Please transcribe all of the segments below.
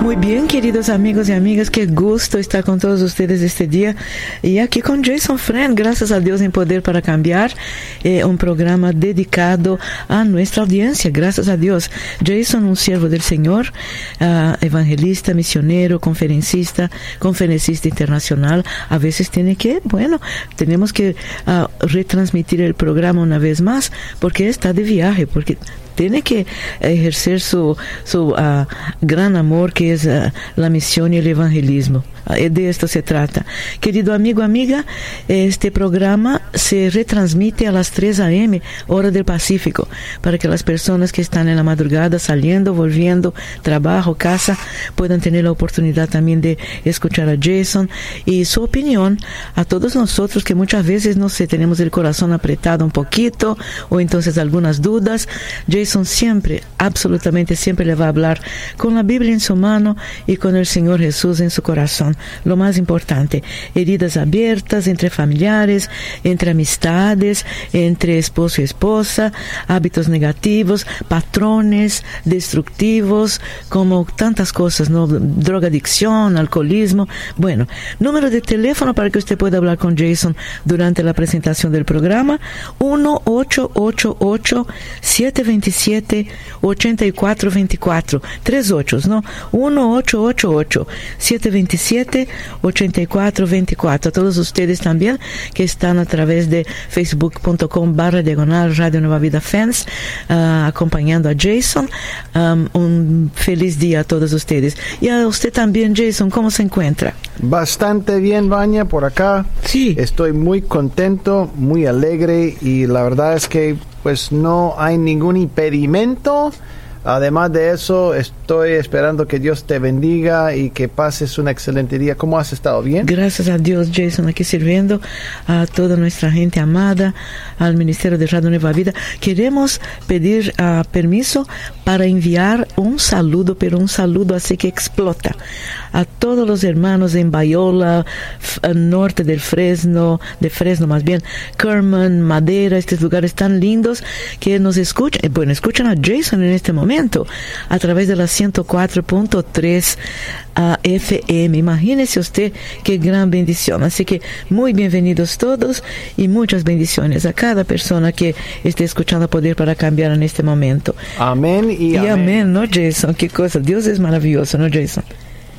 Muy bien, queridos amigos y amigas, qué gusto estar con todos ustedes este día y aquí con Jason Friend, gracias a Dios en Poder para Cambiar, eh, un programa dedicado a nuestra audiencia, gracias a Dios. Jason, un siervo del Señor, uh, evangelista, misionero, conferencista, conferencista internacional, a veces tiene que, bueno, tenemos que uh, retransmitir el programa una vez más porque está de viaje, porque tiene que ejercer su, su uh, gran amor que uh, la misión y el evangelismo. Uh, de esto se trata. Querido amigo, amiga, este programa se retransmite a las 3 a.m., hora del Pacífico, para que las personas que están en la madrugada saliendo, volviendo, trabajo, casa, puedan tener la oportunidad también de escuchar a Jason y su opinión a todos nosotros que muchas veces, no sé, tenemos el corazón apretado un poquito o entonces algunas dudas. Jason siempre, absolutamente siempre le va a hablar con la Biblia en su mano y con el Señor Jesús en su corazón. Lo más importante, heridas abiertas entre familiares, entre amistades, entre esposo y esposa, hábitos negativos, patrones destructivos, como tantas cosas, ¿no? Drogadicción, alcoholismo. Bueno, número de teléfono para que usted pueda hablar con Jason durante la presentación del programa, 1888 727 8424 tres ochos, ¿no? 1888 727 8424 A todos ustedes también que están a través de facebook.com barra diagonal Radio Nueva Vida Fans uh, acompañando a Jason. Um, un feliz día a todos ustedes. Y a usted también, Jason, ¿cómo se encuentra? Bastante bien, Baña, por acá. Sí. Estoy muy contento, muy alegre y la verdad es que pues no hay ningún impedimento. Además de eso, estoy esperando que Dios te bendiga y que pases un excelente día. ¿Cómo has estado? ¿Bien? Gracias a Dios, Jason, aquí sirviendo a toda nuestra gente amada, al Ministerio de Radio Nueva Vida. Queremos pedir uh, permiso para enviar un saludo, pero un saludo así que explota a todos los hermanos en Bayola, norte del Fresno, de Fresno más bien, Kerman, Madera, estos lugares tan lindos que nos escuchan, bueno, escuchan a Jason en este momento a través de la 104.3 a FM. Imagínese usted qué gran bendición. Así que muy bienvenidos todos y muchas bendiciones a cada persona que esté escuchando Poder para Cambiar en este momento. Amén y, Y amén. amén, ¿no, Jason? Qué cosa. Dios es maravilloso, ¿no, Jason?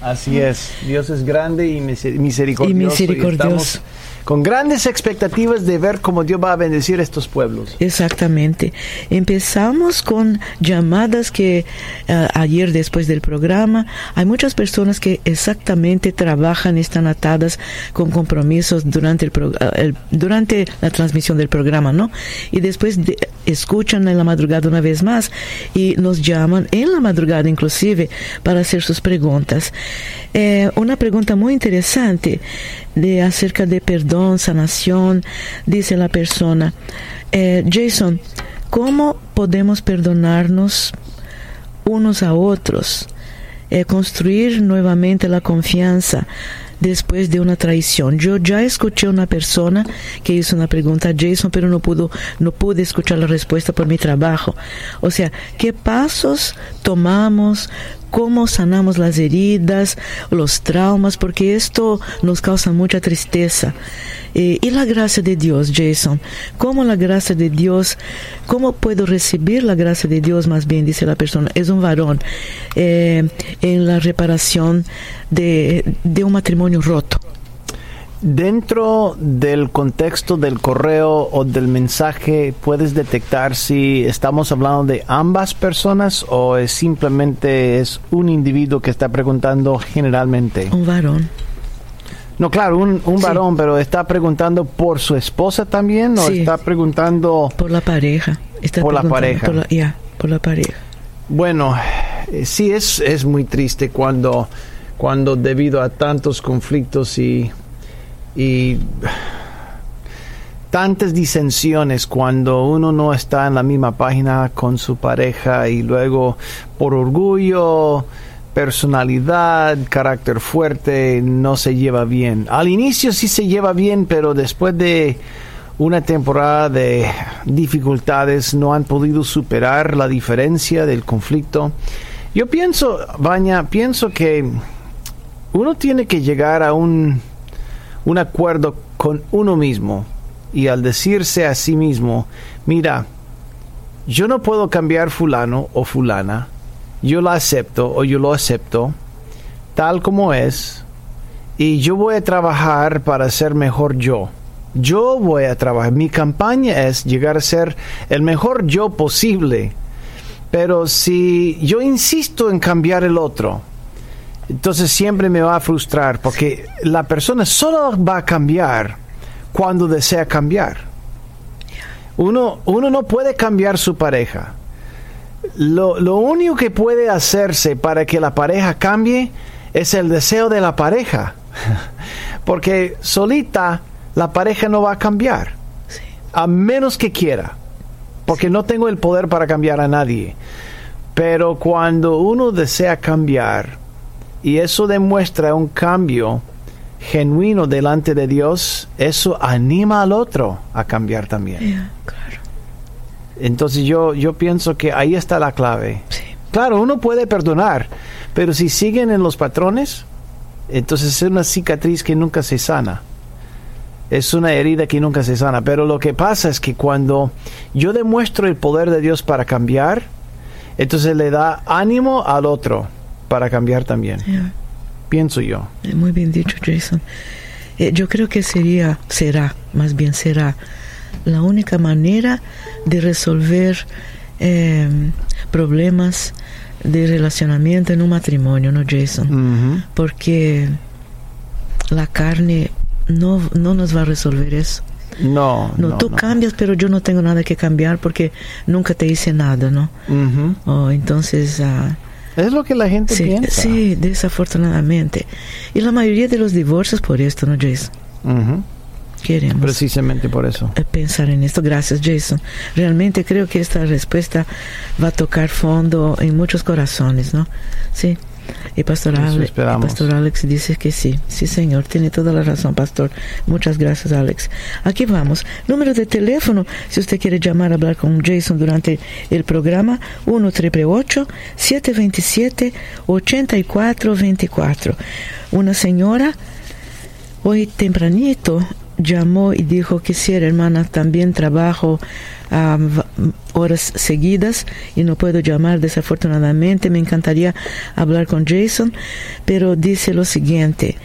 Así es. Dios es grande y miser- misericordioso. Y misericordioso. Con grandes expectativas de ver cómo Dios va a bendecir estos pueblos. Exactamente. Empezamos con llamadas que uh, ayer después del programa hay muchas personas que exactamente trabajan, están atadas con compromisos durante uh, el durante la transmisión del programa, ¿no? Y después de, escuchan en la madrugada una vez más y nos llaman en la madrugada inclusive para hacer sus preguntas. Eh, una pregunta muy interesante de acerca de perdón, sanación, dice la persona. Eh, Jason, ¿cómo podemos perdonarnos unos a otros? Eh, construir nuevamente la confianza después de una traición. Yo ya escuché una persona que hizo una pregunta a Jason, pero no pudo, no pude escuchar la respuesta por mi trabajo. O sea, ¿qué pasos tomamos? Cómo sanamos las heridas, los traumas, porque esto nos causa mucha tristeza. Eh, y la gracia de Dios, Jason, ¿cómo la gracia de Dios, cómo puedo recibir la gracia de Dios, más bien, dice la persona, es un varón, eh, en la reparación de, de un matrimonio roto? Dentro del contexto del correo o del mensaje, ¿puedes detectar si estamos hablando de ambas personas o es simplemente es un individuo que está preguntando generalmente? Un varón. No, claro, un, un varón, sí. pero está preguntando por su esposa también o Sí. está preguntando Por la pareja. Está Por la pareja. Por la, ya, por la pareja. Bueno, eh, sí es, es muy triste cuando, cuando debido a tantos conflictos y, y tantas disensiones, cuando uno no está en la misma página con su pareja y luego por orgullo personalidad, carácter fuerte, no se lleva bien. Al inicio sí se lleva bien, pero después de una temporada de dificultades no han podido superar la diferencia del conflicto. Yo pienso, Baña, pienso que uno tiene que llegar a un, un acuerdo con uno mismo y al decirse a sí mismo, mira, yo no puedo cambiar fulano o fulana, yo la acepto o yo lo acepto tal como es y yo voy a trabajar para ser mejor yo. Yo voy a trabajar. Mi campaña es llegar a ser el mejor yo posible. Pero si yo insisto en cambiar el otro, entonces siempre me va a frustrar porque la persona solo va a cambiar cuando desea cambiar. Uno, uno no puede cambiar su pareja. Lo, lo único que puede hacerse para que la pareja cambie es el deseo de la pareja. Porque solita la pareja no va a cambiar. A menos que quiera. Porque no tengo el poder para cambiar a nadie. Pero cuando uno desea cambiar, y eso demuestra un cambio genuino delante de Dios, eso anima al otro a cambiar también. Entonces yo, yo pienso que ahí está la clave. Claro, uno puede perdonar, pero si siguen en los patrones, entonces es una cicatriz que nunca se sana. Es una herida que nunca se sana. Pero lo que pasa es que cuando yo demuestro el poder de Dios para cambiar, entonces le da ánimo al otro para cambiar también. Pienso yo. Eh, muy bien dicho, Jason. Eh, yo creo que sería, será, más bien será, la única manera de resolver eh, problemas de relacionamiento en un matrimonio, ¿no, Jason? Porque la carne no, no nos va a resolver eso. No, no, tú cambias, pero yo no tengo nada que cambiar porque nunca te hice nada, ¿no? oh, entonces... Uh, es lo que la gente sí, piensa. Sí, desafortunadamente. Y la mayoría de los divorcios por esto, ¿no, Jason? Queremos. Precisamente por eso. Eh, pensar en esto. Gracias, Jason. Realmente creo que esta respuesta va a tocar fondo en muchos corazones, ¿no? Sí. Y Pastor, Alex, Pastor Alex dice que sí, sí Señor, tiene toda la razón, Pastor. Muchas gracias, Alex. Aquí vamos. Número de teléfono, si usted quiere llamar a hablar con Jason durante el programa, 1 727 8424 Una señora, hoy tempranito, llamó y dijo que si era hermana, también trabajo horas seguidas y no puedo llamar desafortunadamente. Me encantaría hablar con Jason, pero dice lo siguiente.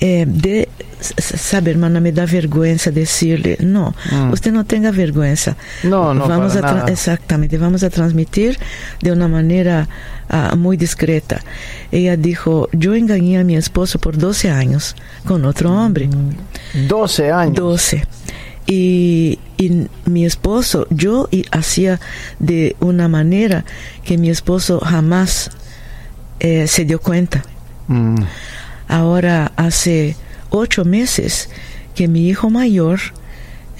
Eh, de, sabe, hermana, me da vergüenza decirle, no, mm. usted no tenga vergüenza. No, no, vamos a nada. Exactamente, vamos a transmitir de una manera uh, muy discreta. Ella dijo, yo engañé a mi esposo por 12 años con otro hombre. 12 años. 12. Y, y, mi esposo, yo hacía de una manera que mi esposo jamás eh, se dio cuenta. Mm. Ahora hace ocho meses que mi hijo mayor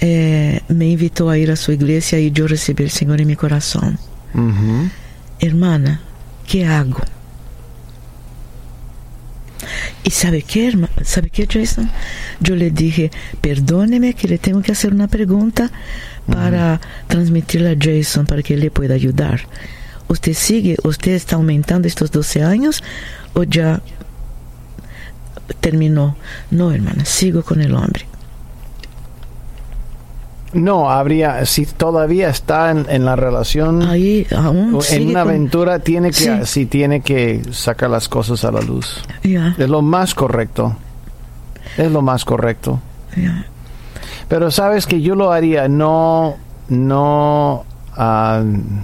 eh, me invitó a ir a su iglesia y yo recibí el Señor en mi corazón. Uh -huh. Hermana, ¿qué hago? ¿Y sabe qué, sabe qué, Jason? Yo le dije, perdóneme que le tengo que hacer una pregunta para uh -huh. transmitirle a Jason para que le pueda ayudar. ¿Usted sigue, usted está aumentando estos 12 años o ya terminó. No, hermana, sigo con el hombre. No, habría, si todavía está en, en la relación, Ahí, aún en una con, aventura, tiene que, Sí. tiene que sacar las cosas a la luz. Es lo más correcto. Es lo más correcto. Pero sabes que yo lo haría, no, no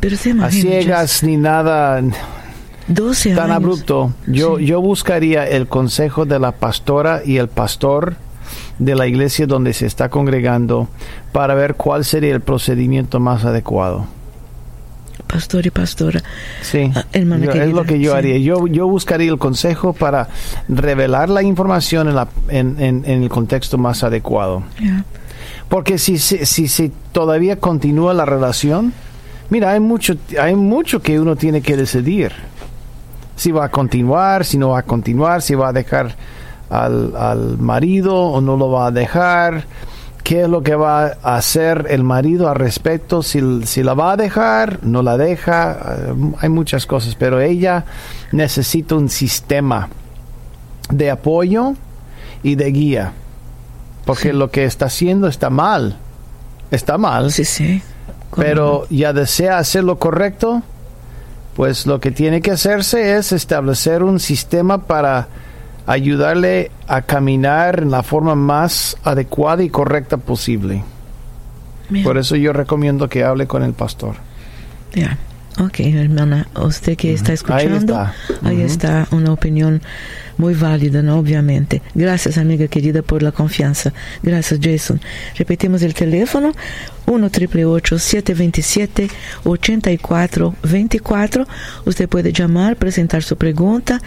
Pero se a ciegas ni nada 12 tan años. abrupto. Yo, Sí. yo buscaría el consejo de la pastora y el pastor de la iglesia donde se está congregando para ver cuál sería el procedimiento más adecuado. Pastor y pastora. Sí, Ah, hermana Yo- es lo que yo sí. haría. Yo, yo buscaría el consejo para revelar la información en, la- en- en- en el contexto más adecuado. Porque si, si, si, si todavía continúa la relación, mira, hay mucho, hay mucho que uno tiene que decidir. Si va a continuar, si no va a continuar, si va a dejar al, al marido o no lo va a dejar qué es lo que va a hacer el marido al respecto, si, si, la va a dejar, no la deja, eh, hay muchas cosas, pero ella necesita un sistema de apoyo y de guía, porque lo que está haciendo está mal, está mal, sí, sí. pero ya desea hacer lo correcto, pues lo que tiene que hacerse es establecer un sistema para ayudarle a caminar en la forma más adecuada y correcta posible. Bien. Por eso yo recomiendo que hable con el pastor. Ya. Ok, hermana, usted que está escuchando, Ahí está. ahí Ujú. está una opinión muy válida, ¿no? Obviamente. Gracias, amiga querida, por la confianza. Gracias, Jason. Repetimos el teléfono, 1 727 8424 Usted puede llamar, presentar su pregunta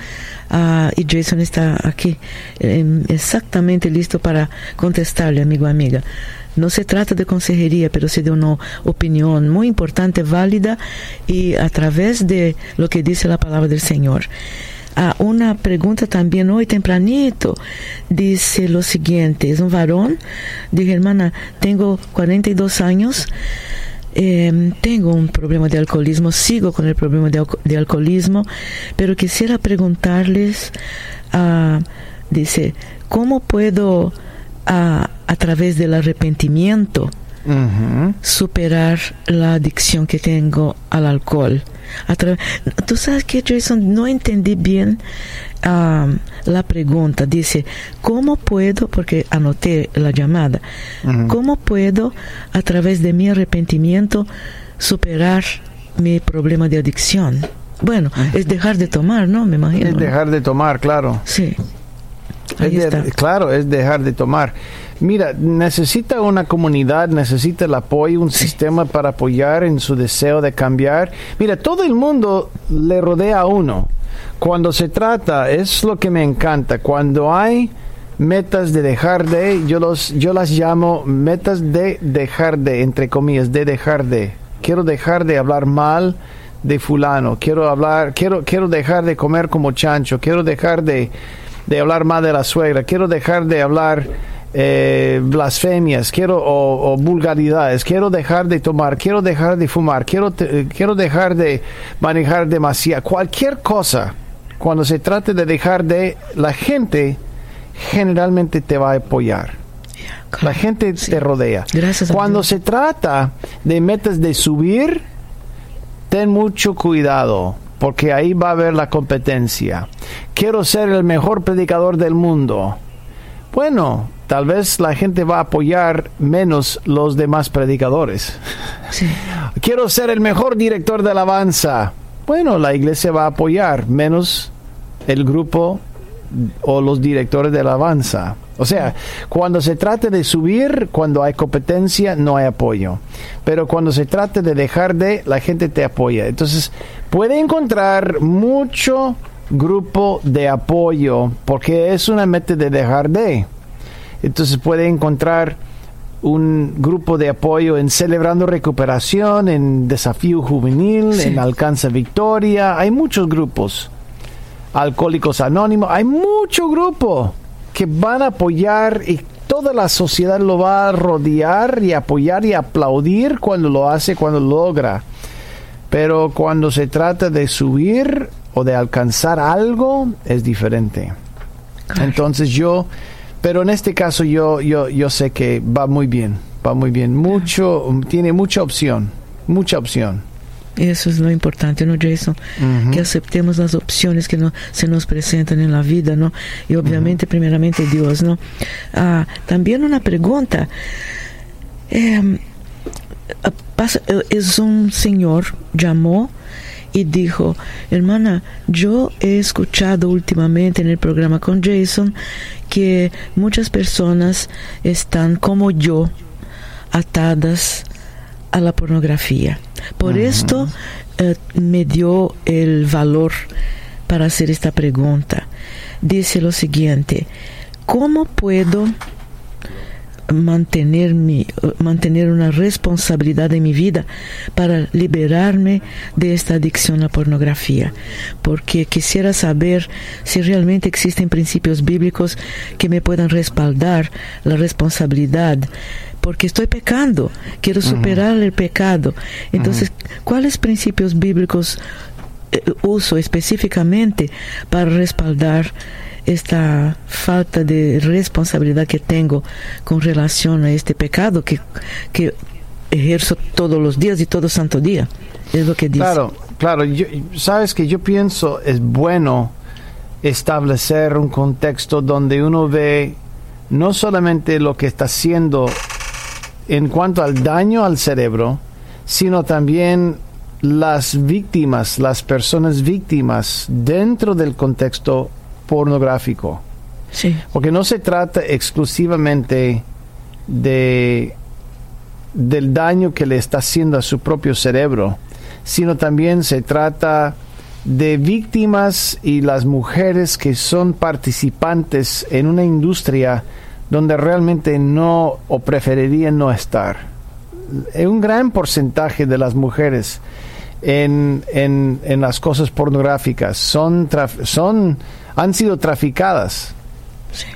ah, y Jason está aquí em, exactamente listo para contestarle, amigo amiga. No se trata de consejería, pero sí de una opinión muy importante, válida y a través de lo que dice la palabra del Señor. Ah, una pregunta también hoy tempranito. Dice lo siguiente, es un varón. Dije, hermana, tengo 42 años. eh, tengo un problema de alcoholismo, sigo con el problema de alcoholismo, pero quisiera preguntarles, ah, dice, ¿cómo puedo ah, a través del arrepentimiento superar la adicción que tengo al alcohol. A Tú sabes que, Jason, no entendí bien la pregunta. Dice, ¿cómo puedo, porque anoté la llamada, cómo puedo a través de mi arrepentimiento superar mi problema de adicción? Bueno, es dejar de tomar, ¿no? Me imagino. Es dejar de tomar, claro. Sí. Es Ahí de- está. claro, es dejar de tomar. Mira, necesita una comunidad, necesita el apoyo, un sistema para apoyar en su deseo de cambiar. Mira, todo el mundo le rodea a uno. Cuando se trata, es lo que me encanta, cuando hay metas de dejar de, yo, los, yo las llamo metas de dejar de, entre comillas, de dejar de. Quiero dejar de hablar mal de fulano, quiero hablar, quiero, quiero dejar de comer como chancho, quiero dejar de, de hablar mal de la suegra, quiero dejar de hablar eh, blasfemias, quiero o, o vulgaridades, quiero dejar de tomar, quiero dejar de fumar, quiero, te- quiero dejar de manejar demasiado, cualquier cosa. Cuando se trate de dejar de, la gente generalmente te va a apoyar. La gente Sí. te rodea. Gracias Cuando se trata de metas de subir, ten mucho cuidado, porque ahí va a haber la competencia. Quiero ser el mejor predicador del mundo. Bueno, tal vez la gente va a apoyar menos los demás predicadores. Sí. Quiero ser el mejor director de alabanza. Bueno, la iglesia va a apoyar menos el grupo o los directores de alabanza. O sea, cuando se trate de subir, cuando hay competencia, no hay apoyo. Pero cuando se trate de dejar de, la gente te apoya. Entonces, puede encontrar mucho grupo de apoyo porque es una meta de dejar de. Entonces puede encontrar un grupo de apoyo en Celebrando Recuperación, en Desafío Juvenil, Sí. en Alcanza Victoria. Hay muchos grupos. Alcohólicos Anónimos. Hay mucho grupo que van a apoyar y toda la sociedad lo va a rodear y apoyar y aplaudir cuando lo hace, cuando lo logra. Pero cuando se trata de subir o de alcanzar algo, es diferente. Entonces yo, pero en este caso yo, yo, yo sé que va muy bien, va muy bien. Mucho, tiene mucha opción, mucha opción. Eso es lo importante, ¿no, Jason? Que aceptemos las opciones que no, se nos presentan en la vida, ¿no? Y obviamente, primeramente, Dios, ¿no? Ah, también una pregunta. Eh, ah, eh, es un señor, llamó y dijo, hermana, yo he escuchado últimamente en el programa con Jason que muchas personas están como yo atadas a la pornografía. Por esto eh, me dio el valor para hacer esta pregunta. Dice lo siguiente, ¿cómo puedo mantener, mi, mantener una responsabilidad en mi vida para liberarme de esta adicción a la pornografía. Porque quisiera saber si realmente existen principios bíblicos que me puedan respaldar la responsabilidad porque estoy pecando, quiero superar el pecado. Entonces, ¿cuáles principios bíblicos eh, uso específicamente para respaldar esta falta de responsabilidad que tengo con relación a este pecado que, que ejerzo todos los días y todo santo día. Es lo que dice. Claro, claro. Sabes que yo pienso es bueno establecer un contexto donde uno ve no solamente lo que está haciendo en cuanto al daño al cerebro, sino también las víctimas, las personas víctimas dentro del contexto pornográfico. Sí. Porque no se trata exclusivamente de del daño que le está haciendo a su propio cerebro, sino también se trata de víctimas y las mujeres que son participantes en una industria donde realmente no o preferirían no estar. Un gran porcentaje de las mujeres en, en, en las cosas pornográficas son, son han sido traficadas,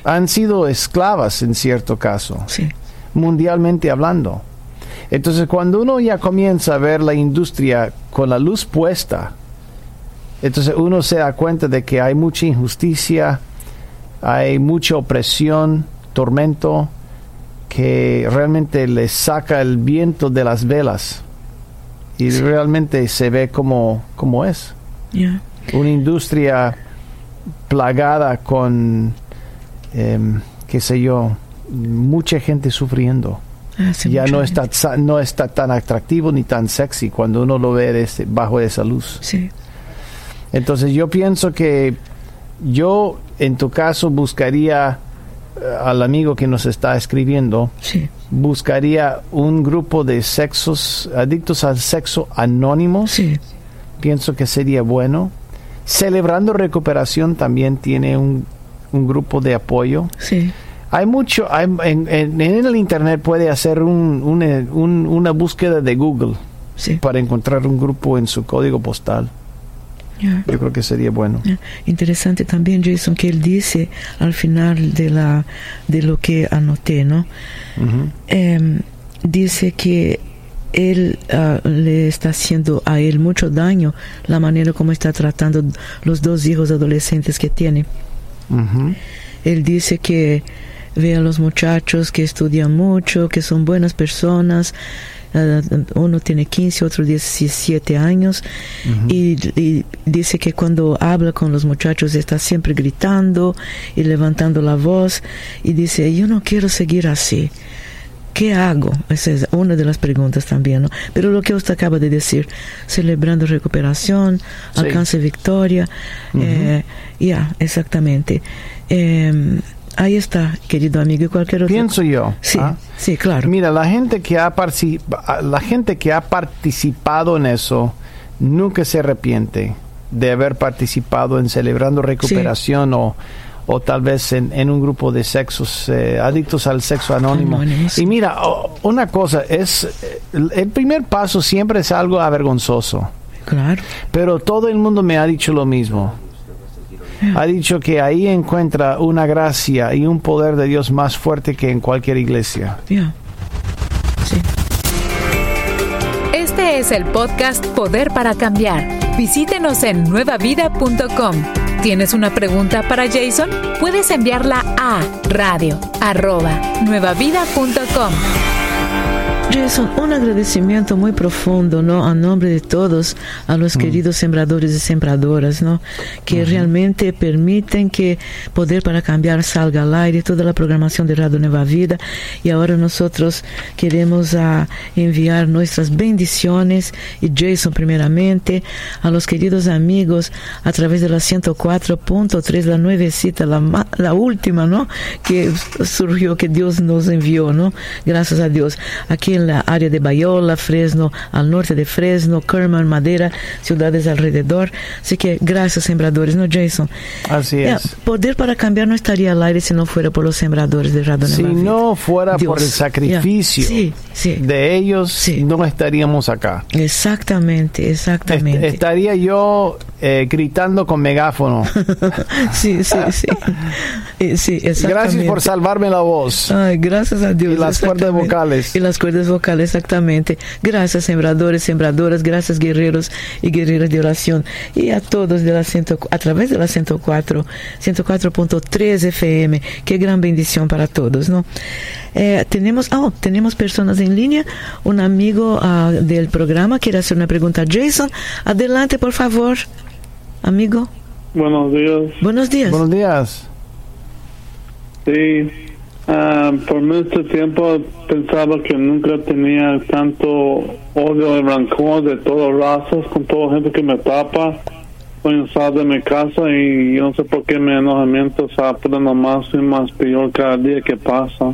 han sido esclavas en cierto caso, mundialmente hablando. Entonces cuando uno ya comienza a ver la industria con la luz puesta, entonces uno se da cuenta de que hay mucha injusticia, hay mucha opresión, tormento, que realmente le saca el viento de las velas y realmente se ve como, como es. Una industria plagada con, em, qué sé yo, mucha gente sufriendo. Ah, ya no está, no está tan atractivo ni tan sexy cuando uno lo ve bajo esa luz. Entonces yo pienso que yo en tu caso buscaría eh, al amigo que nos está escribiendo, buscaría un grupo de sexos, adictos al sexo anónimos. Pienso que sería bueno Celebrando Recuperación también tiene un, grupo de apoyo. Sí. Hay mucho, en, el Internet puede hacer una búsqueda de Google para encontrar un grupo en su código postal. Yo creo que sería bueno. Interesante también, Jason, que él dice al final de, la, de lo que anoté, ¿no? Em, dice que él ah, le está haciendo a él mucho daño la manera como está tratando los dos hijos adolescentes que tiene. Él dice que ve a los muchachos que estudian mucho, que son buenas personas. Ah, uno tiene 15, otro 17 años y, y, dice que cuando habla con los muchachos está siempre gritando y levantando la voz y dice, yo no quiero seguir así. ¿Qué hago? Esa es una de las preguntas también, ¿no? Pero lo que usted acaba de decir, celebrando recuperación, alcance victoria, eh, ya, exactamente. Em, ahí está, querido amigo, y cualquier otro. Pienso yo. Sí, ¿ah? sí, claro. Mira, la gente que ha la gente que ha participado en eso nunca se arrepiente de haber participado en celebrando recuperación o o tal vez en, un grupo de sexos eh, adictos al sexo anónimo. Y mira, una cosa, es el primer paso siempre es algo avergonzoso. Claro. Pero todo el mundo me ha dicho lo mismo. Ha dicho que ahí encuentra una gracia y un poder de Dios más fuerte que en cualquier iglesia. Este es el podcast Poder para Cambiar. Visítenos en nuevavida.com ¿Tienes una pregunta para Jason? Puedes enviarla a radio Jason, un agradecimiento muy profundo, ¿no? A nombre de todos, a los mm. queridos sembradores y sembradoras, ¿no? Que realmente permiten que Poder para Cambiar salga al aire, toda la programación de Radio Nueva Vida. Y ahora nosotros queremos a, ah, enviar nuestras bendiciones, y Jason primeramente, a los queridos amigos a través de la 104.3, la nuevecita, la, la última, ¿no? Que surgió, que Dios nos envió, ¿no? Gracias a Dios. Aquí en en la área de Bayola, Fresno, al norte de Fresno, Kerman, Madera, ciudades alrededor. Así que gracias, sembradores, ¿no, Jason? Así es. poder para cambiar no estaría al aire si no fuera por los sembradores de Radio Si no fuera Dios. por el sacrificio. Sí, sí. de ellos, Sí. no estaríamos acá. Exactamente, exactamente. Est- estaría yo eh, gritando con megáfono. sí, sí, sí. Eh, sí, exactamente. Gracias por salvarme la voz. Ay, gracias a Dios. Y las cuerdas vocales. Y las cuerdas vocales, exactamente. Gracias, sembradores, sembradoras, gracias, guerreros y guerreras de oración. Y a todos de la ciento, a través de la 104, 104.3 FM. Qué gran bendición para todos, ¿no? Eh, tenemos, oh, tenemos personas en línea. Un amigo ah, del programa quiere hacer una pregunta. Jason, adelante, por favor. Amigo, Buenos días. buenos días. Buenos días. Sí, ah, por mucho tiempo pensaba que nunca tenía tanto odio y rancor de todas razas con toda gente que me tapa. A salir de mi casa y yo no sé por qué mi enojamiento se aprende más y más peor cada día que pasa.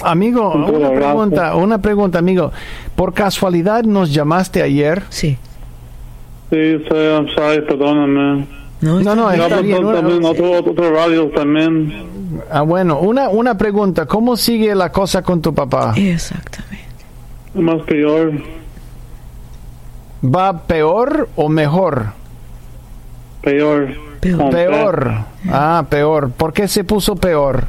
Amigo, una pregunta, una pregunta, amigo. ¿Por casualidad nos llamaste ayer? Sí. Sí, soy, I'm sorry, perdóname. No, No, no, Yo está bien. también otro, otro radio también. Ah, bueno, una, una pregunta. ¿Cómo sigue la cosa con tu papá? Exactamente. Más peor. ¿Va peor o mejor? Peor. Peor. Peor. Ah, peor. ¿Por qué se puso peor?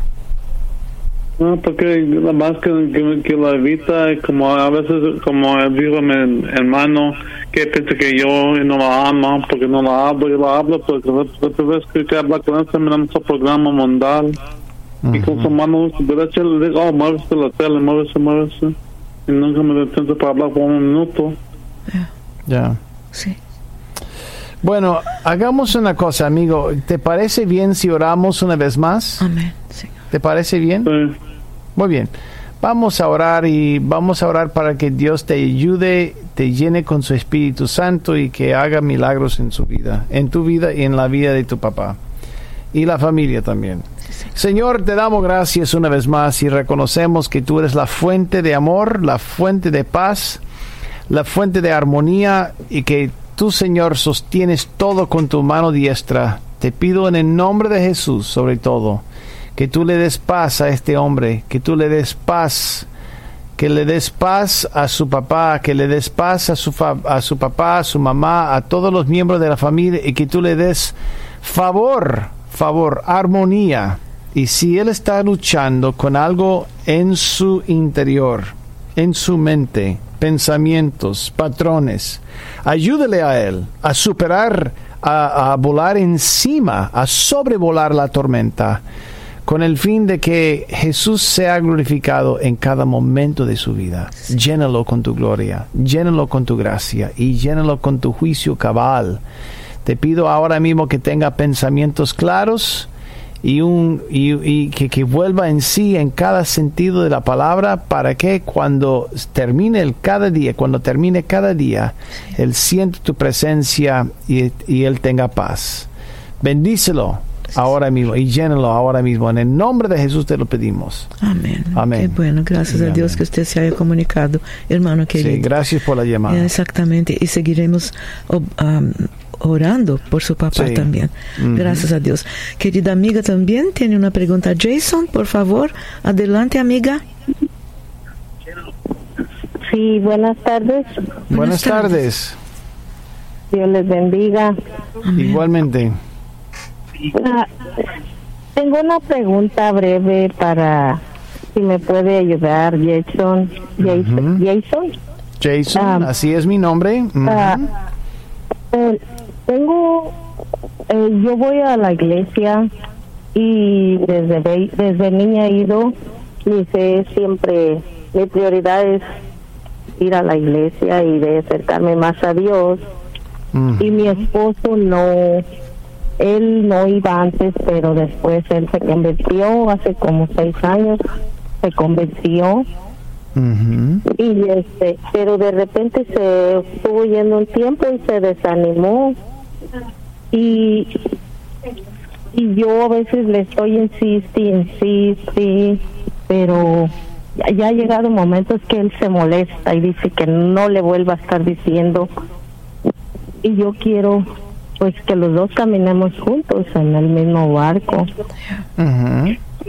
No, porque la más que, que, que la evita, y como a veces, como digo mi hermano, que piensa que yo no la amo, porque no la hablo, yo la hablo, porque la otra vez que, que habla con él, miramos el programa mundial, y con su mano derecha le digo, oh, muévese la tele, muévese, muévese, y nunca me detento para hablar por un minuto. Ya. Sí. Bueno, hagamos una cosa, amigo. ¿Te parece bien si oramos una vez más? Amén. ¿Te parece bien? Sí. Muy bien. Vamos a orar y vamos a orar para que Dios te ayude, te llene con su Espíritu Santo y que haga milagros en su vida, en tu vida y en la vida de tu papá y la familia también. Señor, te damos gracias una vez más y reconocemos que tú eres la fuente de amor, la fuente de paz, la fuente de armonía y que tú, Señor, sostienes todo con tu mano diestra. Te pido en el nombre de Jesús, sobre todo, que tú le des paz a este hombre, que tú le des paz, que le des paz a su papá, que le des paz a su, a su papá, a su mamá, a todos los miembros de la familia y que tú le des favor, favor, armonía. Y si él está luchando con algo en su interior, en su mente, pensamientos, patrones, ayúdele a él a superar, a, a volar encima, a sobrevolar la tormenta, con el fin de que Jesús sea glorificado en cada momento de su vida. Llénalo con tu gloria, llénalo con tu gracia y llénalo con tu juicio cabal. Te pido ahora mismo que tenga pensamientos claros y, un, y, que, que vuelva en sí en cada sentido de la palabra para que cuando termine el cada día, cuando termine cada día, Él siente tu presencia y, y Él tenga paz. Bendícelo ahora mismo y llénalo ahora mismo. En el nombre de Jesús te lo pedimos. Amén. Amén. Qué bueno, gracias a Amén. Dios que usted se haya comunicado, hermano querido. Sí, gracias por la llamada. Eh, Exactamente, y seguiremos um, orando por su papá Sí. también. Ujú. Gracias a Dios. Querida amiga también tiene una pregunta. Jason, por favor, adelante amiga. Sí, buenas tardes. Buenas tardes. Dios les bendiga. Amén. Igualmente. Ah, tengo una pregunta breve para si me puede ayudar Jason. Jason. Jason. Jason, Ah. así es mi nombre. Ah, eh, tengo, eh, yo voy a la iglesia y desde desde niña he ido. Mi fe siempre, mi prioridad es ir a la iglesia y de acercarme más a Dios. Y mi esposo no él no iba antes pero después él se convirtió hace como seis años se convirtió. Ujú. y este pero de repente se estuvo yendo un tiempo y se desanimó. Y y yo a veces le estoy insiste insiste pero ya, ya ha llegado momentos que él se molesta y dice que no le vuelva a estar diciendo. Y yo quiero pues que los dos caminemos juntos en el mismo barco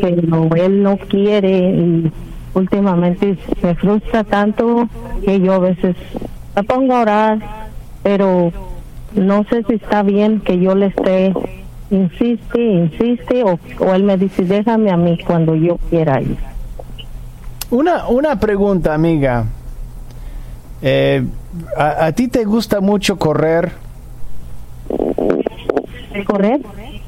pero él no quiere y últimamente me frustra tanto que yo a veces me pongo a orar pero no sé si está bien que yo le esté insiste insiste o, o él me dice déjame a mí cuando yo quiera ir Una, una pregunta, amiga. Eh, ¿a, a ti te gusta mucho correr? Correr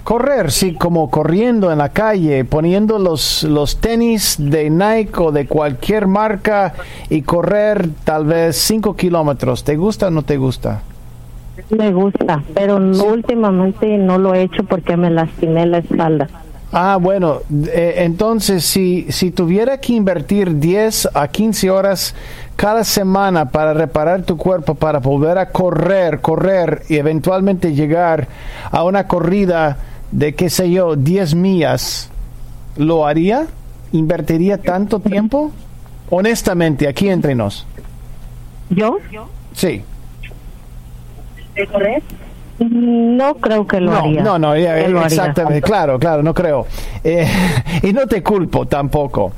Correr, sí, como corriendo en la calle, poniendo los, los tenis de Nike o de cualquier marca y correr tal vez 5 kilómetros. ¿Te gusta o no te gusta? me gusta pero no, últimamente no lo he hecho porque me lastimé la espalda Ah, bueno, eh, entonces si, si tuviera que invertir 10 a 15 horas cada semana para reparar tu cuerpo, para volver a correr, correr y eventualmente llegar a una corrida de, qué sé yo, 10 millas, ¿lo haría? ¿Invertiría tanto tiempo? Honestamente, aquí entre nos. yo Sí. de correr no creo que lo no, haría No, no, ya, haría. exactamente, claro, claro, no creo. Eh, y no te culpo tampoco.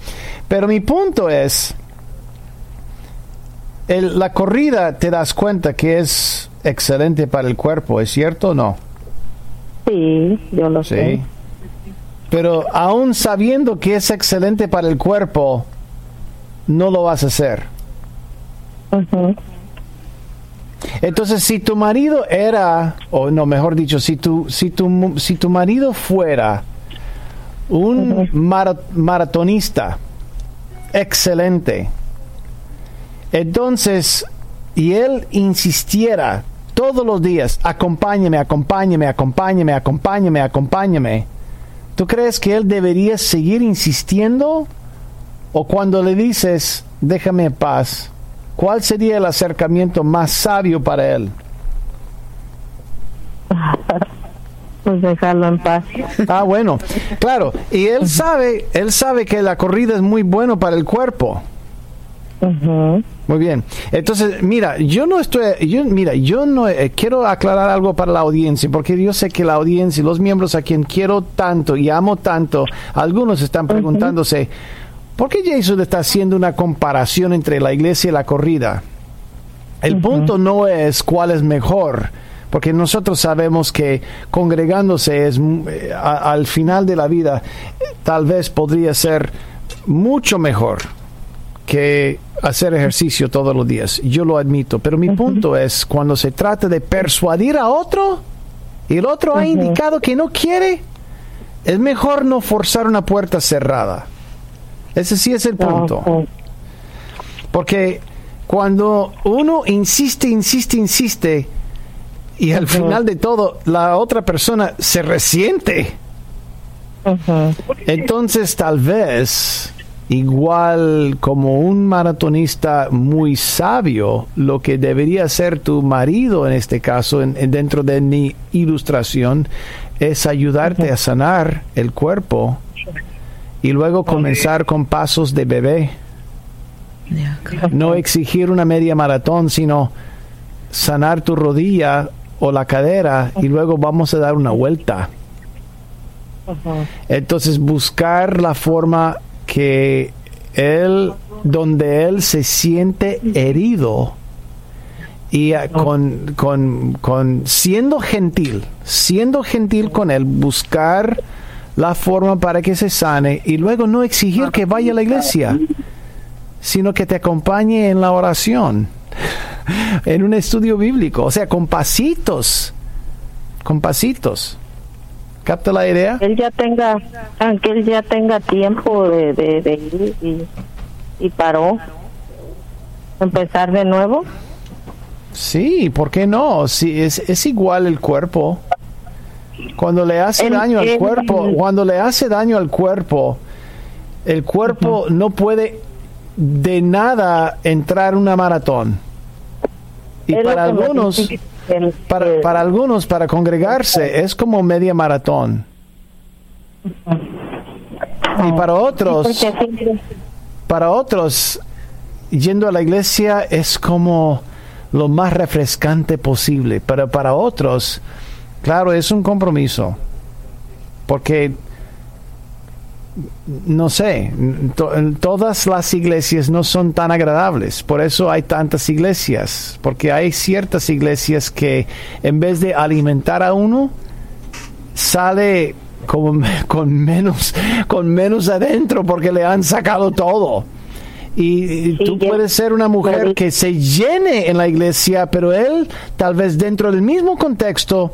Pero mi punto es, el- la corrida te das cuenta que es excelente para el cuerpo, ¿es cierto o no? sí yo lo Sí. sé Pero aún sabiendo que es excelente para el cuerpo, no lo vas a hacer. Ujú. Entonces, si tu marido era, o no, mejor dicho, si tu, si tu, si tu marido fuera un mara- maratonista excelente, entonces, y él insistiera todos los días, acompáñame, acompáñame, acompáñame, acompáñame, acompáñame, ¿tú crees que él debería seguir insistiendo? O cuando le dices, déjame en paz, ¿cuál sería el acercamiento más sabio para él? pues dejarlo en paz Ah, bueno, claro, y él sabe, él sabe que la corrida es muy bueno para el cuerpo. Muy bien. Entonces, mira, yo no estoy, yo, mira, yo no eh, quiero aclarar algo para la audiencia, porque yo sé que la audiencia y los miembros a quien quiero tanto y amo tanto, algunos están preguntándose, ¿por qué Jesús está haciendo una comparación entre la iglesia y la corrida? El punto no es cuál es mejor, porque nosotros sabemos que congregándose es mm, eh, a- al final de la vida tal vez podría ser mucho mejor que hacer ejercicio todos los días. Yo lo admito, pero mi punto es cuando se trata de persuadir a otro y el otro ha indicado que no quiere, es mejor no forzar una puerta cerrada. Ese sí es el punto. Porque cuando uno insiste, insiste, insiste, y al final de todo la otra persona se resiente, entonces tal vez, igual como un maratonista muy sabio, lo que debería ser tu marido en este caso, en- en- dentro de mi ilustración, es ayudarte a sanar el cuerpo y luego comenzar con pasos de bebé. No exigir una media maratón, sino sanar tu rodilla o la cadera y luego vamos a dar una vuelta. Entonces buscar la forma que él, donde él se siente herido y con, con, con siendo gentil, siendo gentil con él, buscar la forma para que se sane y luego no exigir que vaya a la iglesia, sino que te acompañe en la oración, en un estudio bíblico, o sea, con pasitos, con pasitos. ¿Capta la idea? él ya tenga aunque él ya tenga tiempo de, de, de ir y, y paró empezar de nuevo Sí, ¿por qué no? Sí, es, es igual el cuerpo. Cuando le hace El- daño al cuerpo, cuando le hace daño al cuerpo, el cuerpo no puede de nada entrar una maratón. Y para algunos, para, para algunos, para congregarse, es como media maratón. Y para otros, para otros, yendo a la iglesia es como lo más refrescante posible, pero para otros, claro, es un compromiso, porque no sé, todas las iglesias no son tan agradables, por eso hay tantas iglesias, porque hay ciertas iglesias que en vez de alimentar a uno, sale como, con menos, con menos adentro porque le han sacado todo. Y, tú puedes ser una mujer que se llene en la iglesia, pero él tal vez dentro del mismo contexto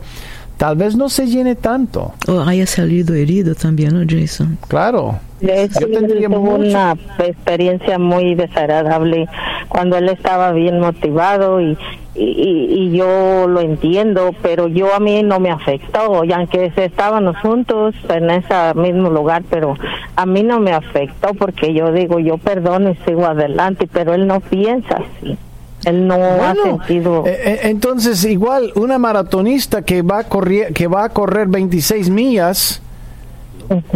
tal vez no se llene tanto. O haya salido herido también, ¿no, Jason? Claro. Yo tuvo una experiencia muy desagradable cuando él estaba bien motivado y, y, yo lo entiendo, pero yo a mí no me afectó, y aunque estábamos juntos en ese mismo lugar, pero a mí no me afectó porque yo digo, yo perdono y sigo adelante, pero él no piensa así. Él no ha sentido. Eh, eh, entonces, igual, una maratonista que va a correr, que va a correr 26 millas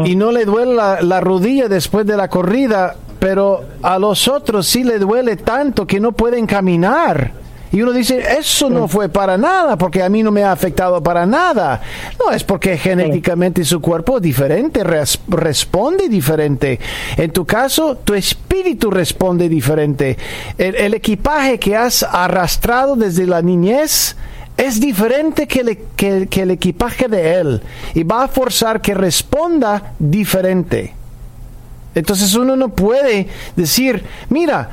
y no le duele la, la, rodilla después de la corrida, pero a los otros sí le duele tanto que no pueden caminar. Y uno dice, eso no fue para nada, porque a mí no me ha afectado para nada. No, es porque genéticamente su cuerpo es diferente, responde diferente. En tu caso, tu espíritu responde diferente. El, equipaje que has arrastrado desde la niñez es diferente que, que el equipaje de él. Y va a forzar que responda diferente. Entonces uno no puede decir, mira,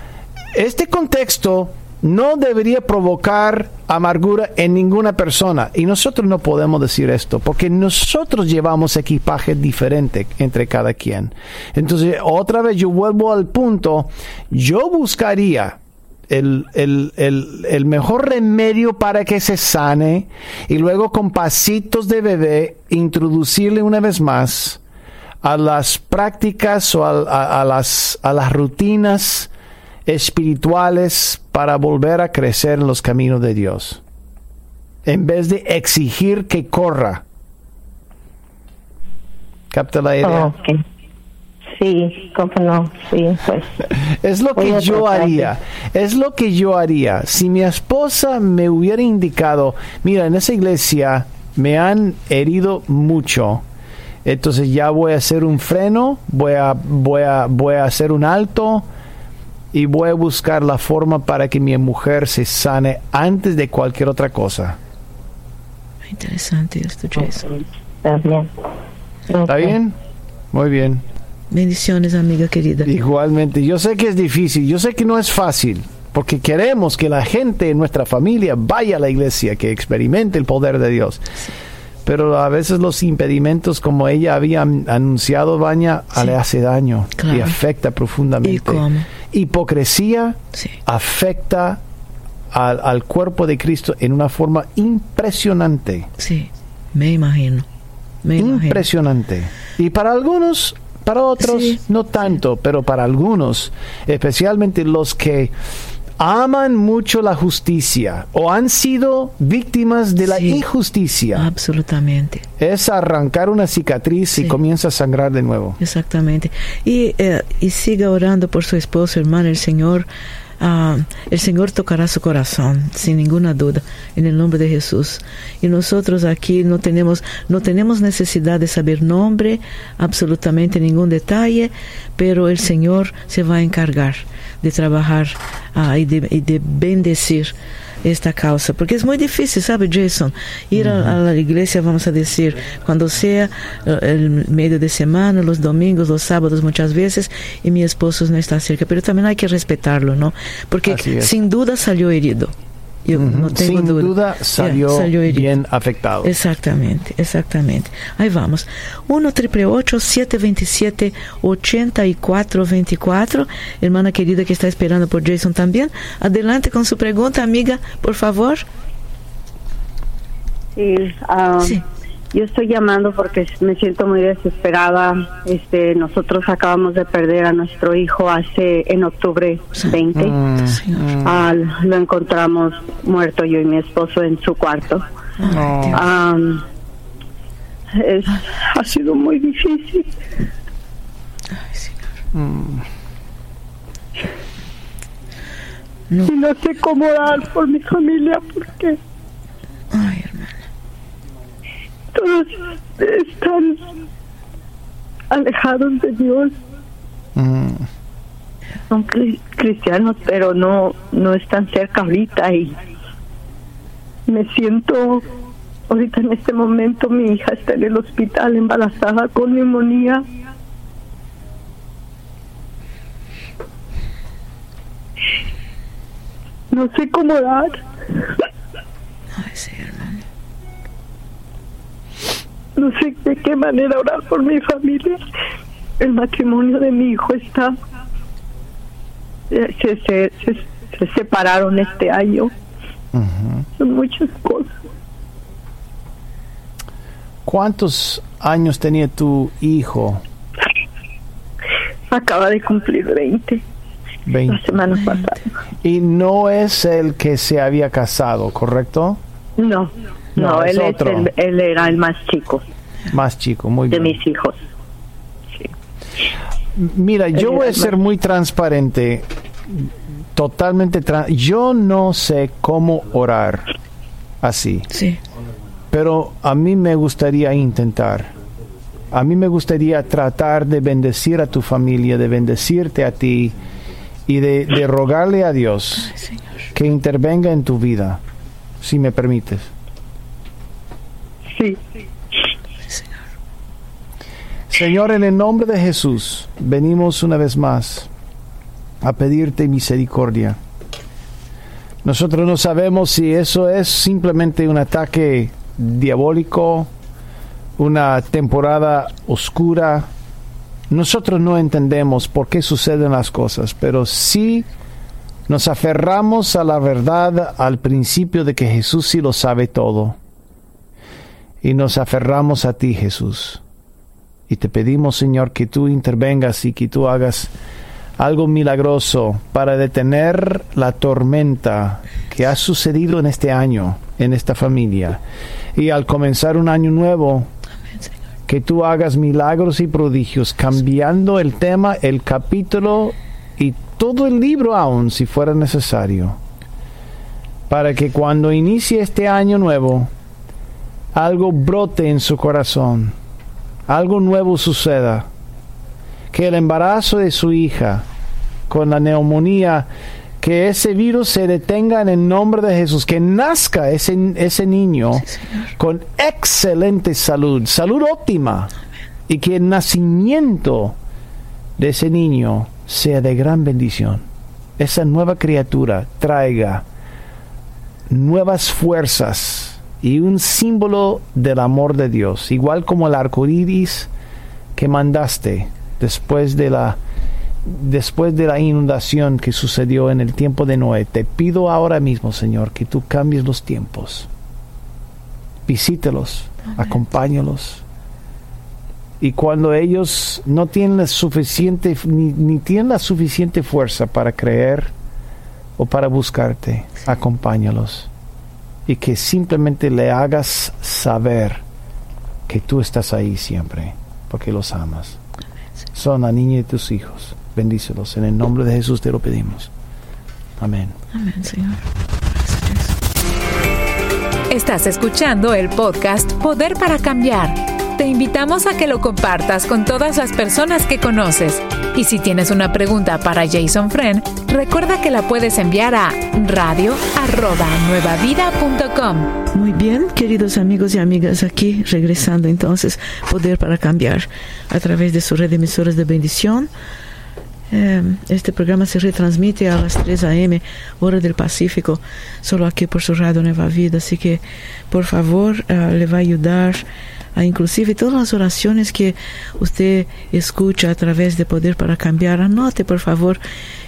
este contexto no debería provocar amargura en ninguna persona. Y nosotros no podemos decir esto, porque nosotros llevamos equipaje diferente entre cada quien. Entonces, otra vez yo vuelvo al punto, yo buscaría el, el, el, el, mejor remedio para que se sane y luego con pasitos de bebé introducirle una vez más a las prácticas o a, las, a las rutinas espirituales para volver a crecer en los caminos de Dios. En vez de exigir que corra. ¿Capta la idea? Sí, cómo no, sí, pues. Es lo que yo haría, es lo que yo haría. Si mi esposa me hubiera indicado, mira, en esa iglesia me han herido mucho, entonces ya voy a hacer un freno, voy a, voy a, voy a hacer un alto, y voy a buscar la forma para que mi mujer se sane antes de cualquier otra cosa. Interesante esto, Jason. Está bien. ¿Está bien? Muy bien. Bendiciones, amiga querida. Igualmente, yo sé que es difícil, yo sé que no es fácil, porque queremos que la gente en nuestra familia vaya a la iglesia, que experimente el poder de Dios. Pero a veces los impedimentos, como ella había anunciado, Baña, le hace daño y afecta profundamente. ¿Y cómo? Hipocresía afecta al, cuerpo de Cristo en una forma impresionante. Sí, me imagino. impresionante. Y para algunos, para otros no tanto, pero para algunos, especialmente los que aman mucho la justicia o han sido víctimas de la injusticia. Absolutamente. Es arrancar una cicatriz y comienza a sangrar de nuevo. Exactamente. Y, eh, y siga orando por su esposo, hermano. El Señor, ah, el Señor tocará su corazón, sin ninguna duda, en el nombre de Jesús. Y nosotros aquí no tenemos, no tenemos necesidad de saber nombre, absolutamente ningún detalle, pero el Señor se va a encargar de trabajar ah, y, de, de bendecir esta causa, porque es muy difícil, ¿sabe, Jason? Ir a, la iglesia, vamos a decir, cuando sea eh, el medio de semana, los domingos, los sábados muchas veces, y mi esposo no está cerca, pero también hay que respetarlo, ¿no? Porque sin duda salió herido. Yo no tengo Sin duda, salió, bien afectado. Exactamente, exactamente. Ahí vamos. 1 triple 727 8424 Hermana querida que está esperando por Jason también. Adelante con su pregunta, amiga, por favor. Sí, um, sí. Yo estoy llamando porque me siento muy desesperada. Este, nosotros acabamos de perder a nuestro hijo hace en octubre 20. Mm, ah, lo encontramos muerto yo y mi esposo en su cuarto. ha sido muy difícil. Mm. Y no sé cómo orar por mi familia porque Ay, hermana. Todos están alejados de Dios. Mm. Son cri- cristianos, pero no no están cerca ahorita y me siento ahorita en este momento mi hija está en el hospital embarazada con neumonía. No sé cómo orar. Ay, sí, hermana. No sé de qué manera orar por mi familia. El matrimonio de mi hijo está. eh, Se, se, se, se separaron este año. Son muchas cosas. ¿Cuántos años tenía tu hijo? Acaba de cumplir 20 la 20. semana pasada. Y no es el que se había casado, ¿correcto? No, no, él, es otro. el- él era el más chico Más chico, muy de bien. mis hijos. Mira, yo voy a ser más- muy transparente, totalmente tran- Yo no sé cómo orar así, Sí. pero a mí me gustaría intentar. A mí me gustaría tratar de bendecir a tu familia, de bendecirte a ti y de, de rogarle a Dios Ay, que intervenga en tu vida, si me permites. Sí, Señor. Señor, en el nombre de Jesús, venimos una vez más a pedirte misericordia. Nosotros no sabemos si eso es simplemente un ataque diabólico, una temporada oscura. Nosotros no entendemos por qué suceden las cosas, pero sí nos aferramos a la verdad, al principio de que Jesús sí lo sabe todo. Y nos aferramos a ti, Jesús. Y te pedimos, Señor, que tú intervengas y que tú hagas algo milagroso para detener la tormenta que ha sucedido en este año, en esta familia. Y al comenzar un año nuevo, que tú hagas milagros y prodigios, cambiando el tema, el capítulo y todo el libro aún, si fuera necesario, para que cuando inicie este año nuevo, algo brote en su corazón, algo nuevo suceda, que el embarazo de su hija con la neumonía, que ese virus se detenga en el nombre de Jesús, que nazca ese, ese niño Sí, con excelente salud, salud óptima, y que el nacimiento de ese niño sea de gran bendición. Esa nueva criatura traiga nuevas fuerzas y un símbolo del amor de Dios, igual como el arco iris que mandaste después de la después de la inundación que sucedió en el tiempo de Noé. Te pido ahora mismo, Señor, que tú cambies los tiempos. Visítelos, acompáñalos. Y cuando ellos no tienen la suficiente ni, ni tienen la suficiente fuerza para creer o para buscarte, acompáñalos y que simplemente le hagas saber que tú estás ahí siempre, porque los amas. Son la niña de tus hijos. Bendícelos. En el nombre de Jesús te lo pedimos. Amén. Amén, Señor. Estás escuchando el podcast Poder para Cambiar. Te invitamos a que lo compartas con todas las personas que conoces. Y si tienes una pregunta para Jason Friend, recuerda que la puedes enviar a radio@nuevavida.com. Muy bien, queridos amigos y amigas, aquí regresando entonces, Poder para Cambiar, a través de su red de emisoras de bendición. Eh, este programa se retransmite a las 3 a.m., hora del Pacífico, solo aquí por su radio Nueva Vida. Así que, por favor, ah, le va a ayudar inclusive todas las oraciones que usted escucha a través de Poder para Cambiar. Anote, por favor,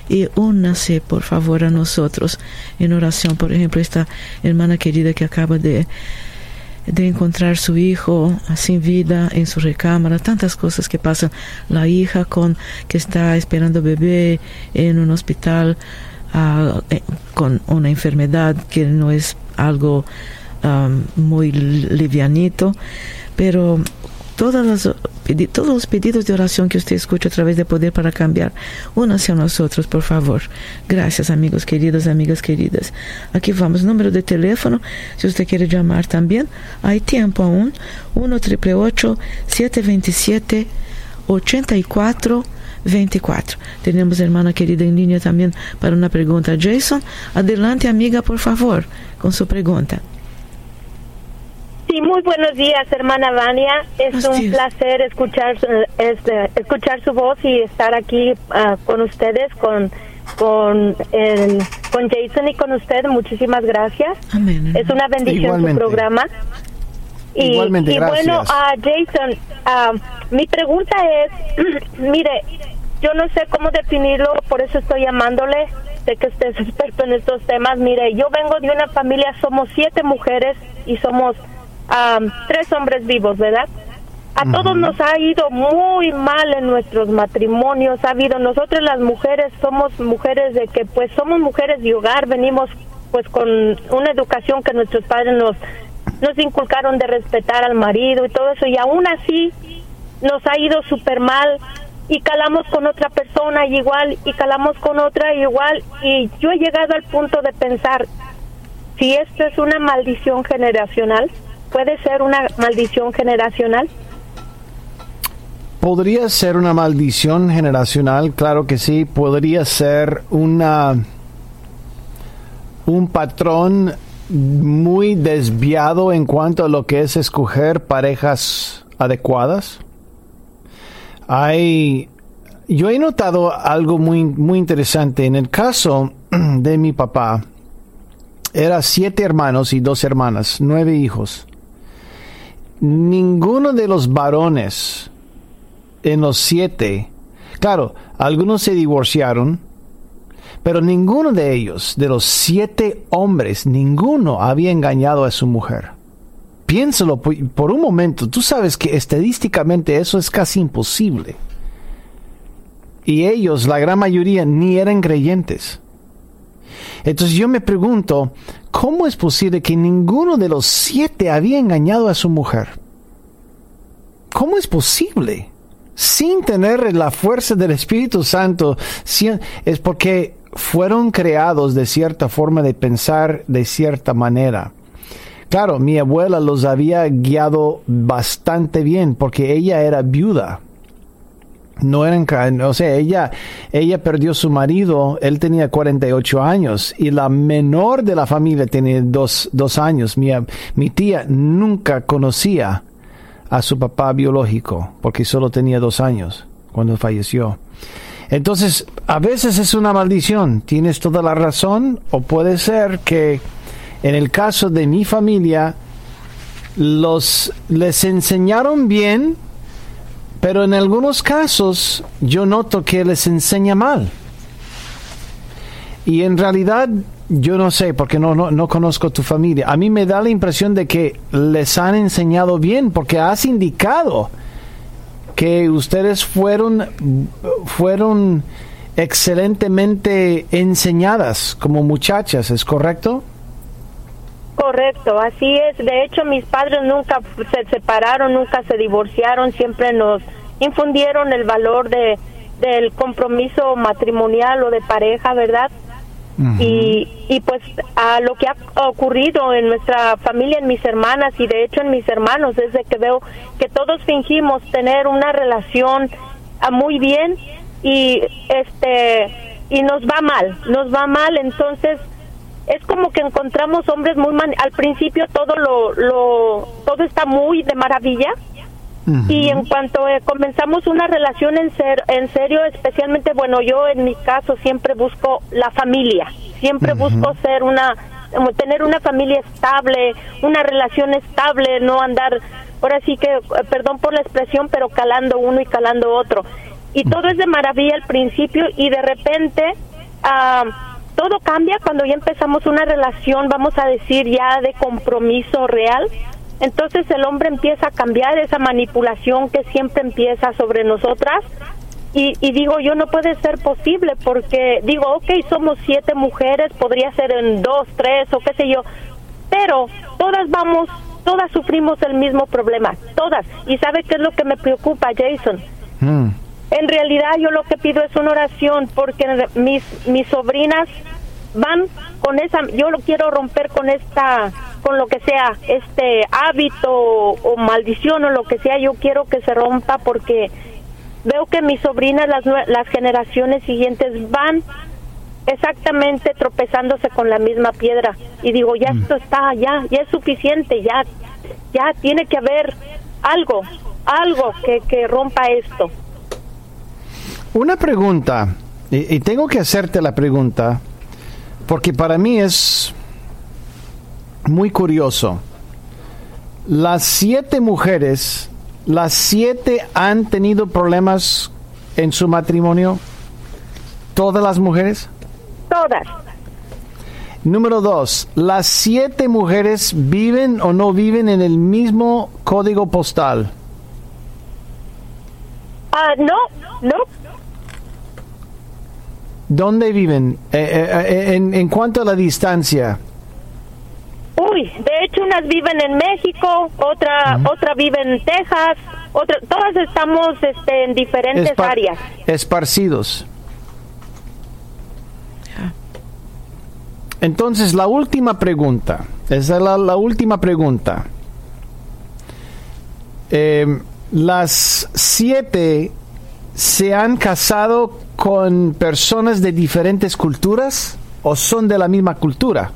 y únase, por favor, a nosotros en oración. Por ejemplo, esta hermana querida que acaba de de encontrar su hijo sin vida en su recámara, tantas cosas que pasan. La hija con que está esperando bebé en un hospital ah, eh, con una enfermedad que no es algo muy livianito, pero todos los pedidos de oración que usted escucha a través de Poder para Cambiar, únase a nosotros, por favor. Gracias, amigos queridos, amigas queridas. Aquí vamos, número de teléfono, si usted quiere llamar también, hay tiempo aún, 1 727 84 24. Tenemos hermana querida en línea también para una pregunta. Jason, adelante amiga, por favor, con su pregunta. Sí, muy buenos días, hermana Vania. Es un placer escuchar este, escuchar su voz y estar aquí ah, con ustedes, con con con Jason y con usted. Muchísimas gracias. Es una bendición su programa. Y, Igualmente, y bueno, a Jason, uh, mi pregunta es, mire, yo no sé cómo definirlo, por eso estoy llamándole. Sé que usted es experto en estos temas. Mire, yo vengo de una familia, somos siete mujeres y somos tres hombres vivos, ¿verdad? A todos nos ha ido muy mal en nuestros matrimonios. Ha habido, nosotros las mujeres somos mujeres de que, pues, somos mujeres de hogar, venimos, pues, con una educación que nuestros padres nos, nos inculcaron de respetar al marido y todo eso, y aún así nos ha ido súper mal. Y calamos con otra persona igual y calamos con otra igual. Y yo he llegado al punto de pensar si esto es una maldición generacional puede ser una maldición generacional podría ser una maldición generacional claro que sí podría ser una un patrón muy desviado en cuanto a lo que es escoger parejas adecuadas hay, yo he notado algo muy, muy interesante. En el caso de mi papá, era siete hermanos y dos hermanas, nueve hijos. Ninguno de los varones en los siete, claro, algunos se divorciaron, pero ninguno de ellos, de los siete hombres, ninguno había engañado a su mujer piénsalo por, un momento, tú sabes que estadísticamente eso es casi imposible. Y ellos, la gran mayoría, ni eran creyentes. Entonces yo me pregunto, ¿cómo es posible que ninguno de los siete había engañado a su mujer? ¿Cómo es posible? Sin tener la fuerza del Espíritu Santo, es porque fueron creados de cierta forma de pensar de cierta manera. Claro, mi abuela los había guiado bastante bien porque ella era viuda. No eran, o sea, ella, ella perdió su marido, él tenía 48 años y la menor de la familia tenía dos, dos años. Mi, mi tía nunca conocía a su papá biológico porque solo tenía dos años cuando falleció. Entonces, a veces es una maldición, tienes toda la razón, o puede ser que en el caso de mi familia, los les enseñaron bien, pero en algunos casos yo noto que les enseña mal. Y en realidad yo no sé, porque no, no, no, conozco tu familia. A mí me da la impresión de que les han enseñado bien, porque has indicado que ustedes fueron, fueron excelentemente enseñadas como muchachas, ¿es correcto? Correcto, así es. De hecho, mis padres nunca se separaron, nunca se divorciaron, siempre nos infundieron el valor de del compromiso matrimonial o de pareja, ¿verdad? y, y pues a lo que ha ocurrido en nuestra familia, en mis hermanas y de hecho en mis hermanos, desde que veo que todos fingimos tener una relación ah, muy bien y este y nos va mal, nos va mal, entonces es como que encontramos hombres muy al principio todo lo, lo todo está muy de maravilla. Y en cuanto eh, comenzamos una relación en ser en serio especialmente bueno yo en mi caso siempre busco la familia. Siempre busco ser una tener una familia estable una relación estable no andar ahora sí que eh, perdón por la expresión pero calando uno y calando otro. Y todo es de maravilla al principio y de repente ah, todo cambia cuando ya empezamos una relación, vamos a decir, ya de compromiso real. Entonces el hombre empieza a cambiar esa manipulación que siempre empieza sobre nosotras. Y, y digo, yo no puede ser posible porque digo, ok, somos siete mujeres, podría ser en dos, tres o qué sé yo, pero todas vamos todas sufrimos el mismo problema, todas. ¿Y sabe qué es lo que me preocupa, Jason? Mm. En realidad yo lo que pido es una oración porque mis, mis sobrinas van con esa, yo lo quiero romper con esta, con lo que sea, este hábito o maldición o lo que sea, yo quiero que se rompa porque veo que mis sobrinas, las, las generaciones siguientes van exactamente tropezándose con la misma piedra y digo, ya mm. esto está, ya, ya es suficiente, ya, ya tiene que haber algo, algo que, que rompa esto. Una pregunta, y, tengo que hacerte la pregunta, porque para mí es muy curioso. Las siete mujeres, las siete han tenido problemas en su matrimonio. ¿Todas las mujeres? Todas. Número dos, ¿las siete mujeres viven o no viven en el mismo código postal? Ah, no, no. ¿Dónde viven? Eh, eh, eh, en, en cuanto a la distancia. Uy, de hecho unas viven en México, otra otra vive en Texas, otra, todas estamos este, en diferentes áreas. Esparcidos. Entonces, la última pregunta, esa es la, última pregunta. las siete se han casado con personas de diferentes culturas o son de la misma cultura?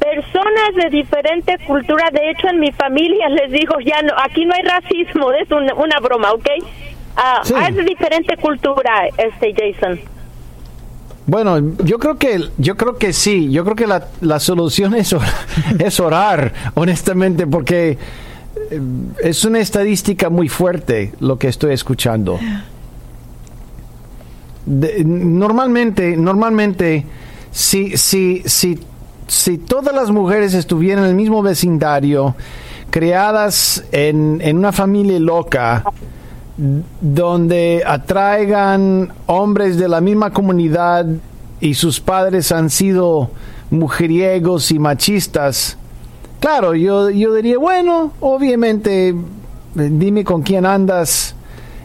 Personas de diferente cultura, de hecho en mi familia les digo, ya no, aquí no hay racismo, es una, broma, ¿ok? Ah, es de diferente cultura, este Jason. Bueno, yo creo que yo creo que sí, yo creo que la, la solución es, es orar, honestamente, porque es una estadística muy fuerte lo que estoy escuchando. normalmente, normalmente, si, si, si, si todas las mujeres estuvieran en el mismo vecindario, creadas en, en una familia loca, donde atraigan hombres de la misma comunidad y sus padres han sido mujeriegos y machistas, Claro, yo, yo diría, bueno, obviamente, dime con quién andas,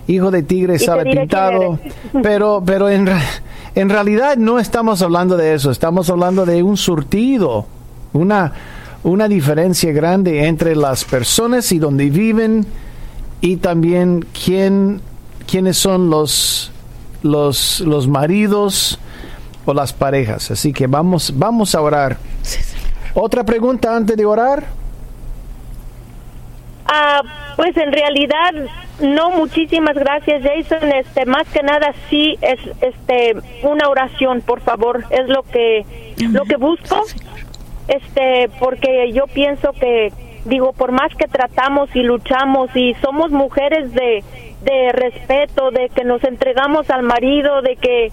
hijo de tigre sale pintado, pero, pero en, en realidad no estamos hablando de eso, estamos hablando de un surtido, una, una diferencia grande entre las personas y donde viven y también quién, quiénes son los, los, los maridos o las parejas. Así que vamos, vamos a orar. ¿Otra pregunta antes de orar? Ah, pues en realidad no, muchísimas gracias Jason. Este, más que nada sí es este una oración, por favor, es lo que lo que busco. Este, porque yo pienso que digo, por más que tratamos y luchamos y somos mujeres de de respeto, de que nos entregamos al marido, de que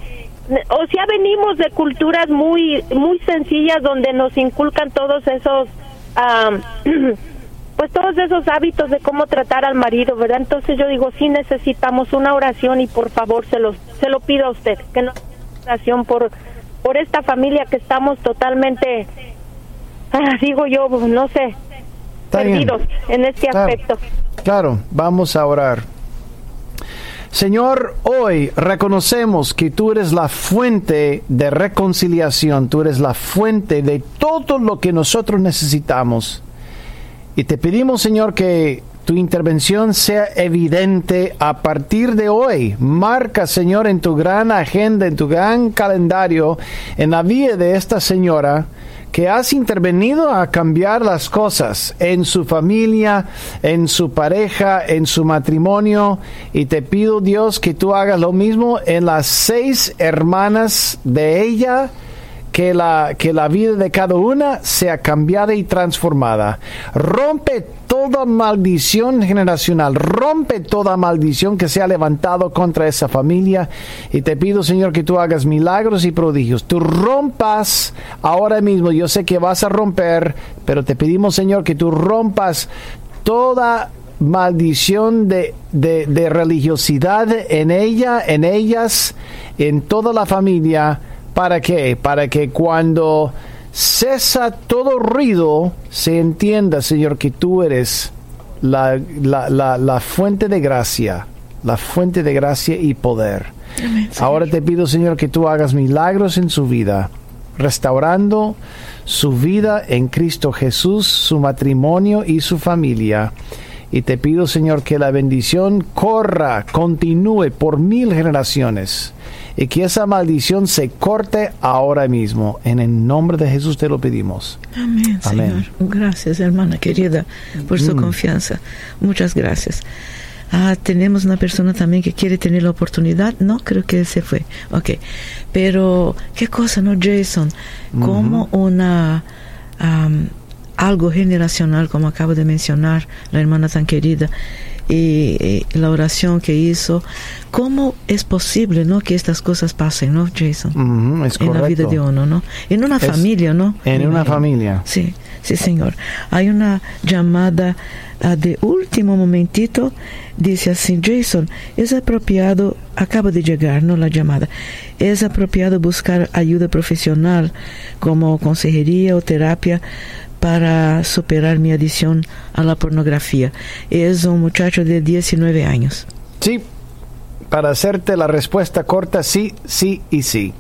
o sea, venimos de culturas muy muy sencillas donde nos inculcan todos esos pues todos esos hábitos de cómo tratar al marido, ¿verdad? Entonces yo digo, sí necesitamos una oración y por favor se lo se lo pido a usted, que nos oración por por esta familia que estamos totalmente ah, digo yo, no sé, perdidos en este aspecto. Claro, vamos a orar. Señor, hoy reconocemos que tú eres la fuente de reconciliación, tú eres la fuente de todo lo que nosotros necesitamos. Y te pedimos, Señor, que tu intervención sea evidente a partir de hoy. Marca, Señor, en tu gran agenda, en tu gran calendario, en la vida de esta señora, que has intervenido a cambiar las cosas en su familia, en su pareja, en su matrimonio. Y te pido Dios que tú hagas lo mismo en las seis hermanas de ella que la, que la vida de cada una sea cambiada y transformada. Rompe toda maldición generacional, rompe toda maldición que se ha levantado contra esa familia y te pido Señor que tú hagas milagros y prodigios. Tú rompas ahora mismo, yo sé que vas a romper, pero te pedimos Señor que tú rompas toda maldición de, de, de religiosidad en ella, en ellas, en toda la familia ¿Para qué? Para que cuando cesa todo ruido, se entienda, Señor, que tú eres la, la, fuente de gracia, la fuente de gracia y poder. Ahora te pido, Señor, que tú hagas milagros en su vida, restaurando su vida en Cristo Jesús, su matrimonio y su familia. Y te pido, Señor, que la bendición corra, continúe por mil generaciones y que esa maldición se corte ahora mismo. En el nombre de Jesús te lo pedimos. Amén, Señor. Gracias, hermana querida, por su mm. confianza. Muchas gracias. Ah, tenemos una persona también que quiere tener la oportunidad. No, creo que se fue. Ok. Pero, ¿qué cosa, no, Jason? Como una algo generacional, como acabo de mencionar la hermana tan querida, y, la oración que hizo. ¿Cómo es posible, no, que estas cosas pasen, no, Jason? en la vida de uno, ¿no? En una familia, ¿no? En una familia. Sí, sí, señor. Hay una llamada ah, de último momentito, dice así, Jason, es apropiado, acaba de llegar, ¿no? La llamada. Es apropiado buscar ayuda profesional como consejería o terapia para superar mi adicción a la pornografía. Es un muchacho de 19 años. Sí, para hacerte la respuesta corta, sí, sí y sí.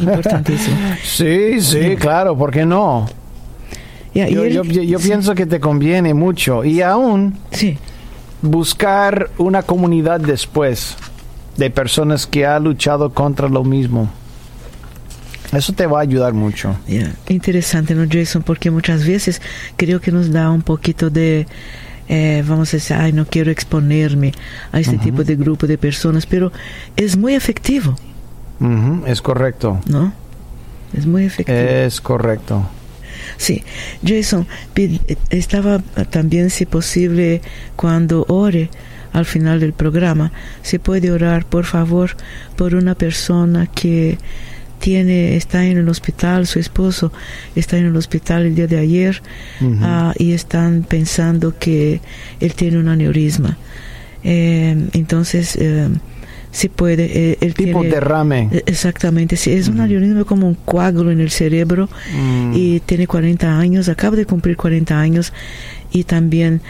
importantísimo. sí, sí, claro, ¿por qué no? yo, pienso que te conviene mucho y aún sí. buscar una comunidad después de personas que han luchado contra lo mismo. Eso te va a ayudar mucho. Interesante, ¿no, Jason? Porque muchas veces creo que nos da un poquito de, eh, vamos a decir, ay, no quiero exponerme a este tipo de grupo de personas, pero es muy efectivo. Es correcto. ¿No? Es muy efectivo. Es correcto. Sí, Jason, estaba también, si posible, cuando ore al final del programa, se puede orar, por favor, por una persona que tiene, está en el hospital, su esposo está en el hospital el día de ayer ah, y están pensando que él tiene un aneurisma. Eh, entonces, eh, si puede. el eh, tipo derrame. Exactamente, sí, es un aneurisma como un coágulo en el cerebro mm. y tiene 40 años, acaba de cumplir 40 años y también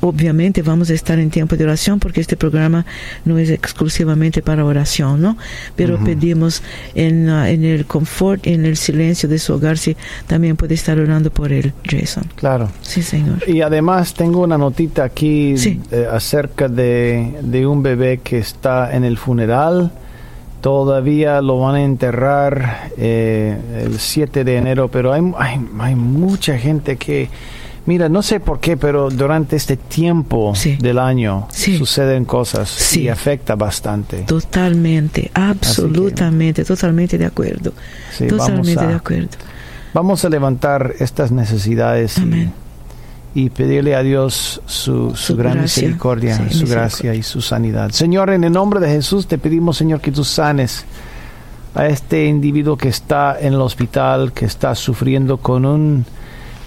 obviamente vamos a estar en tiempo de oración porque este programa no es exclusivamente para oración, ¿no? Pero pedimos en, uh, en el confort, en el silencio de su hogar, si también puede estar orando por él, Jason. Claro. Sí, Señor. Y además tengo una notita aquí eh, acerca de, de un bebé que está en el funeral todavía lo van a enterrar eh, el 7 de enero, pero hay, hay, hay, mucha gente que Mira, no sé por qué, pero durante este tiempo del año suceden cosas y afecta bastante. Totalmente, absolutamente, totalmente de acuerdo. totalmente de acuerdo. Vamos a levantar estas necesidades y, pedirle a Dios su, gran misericordia, su gracia y su sanidad. Señor, en el nombre de Jesús te pedimos, Señor, que tú sanes a este individuo que está en el hospital, que está sufriendo con un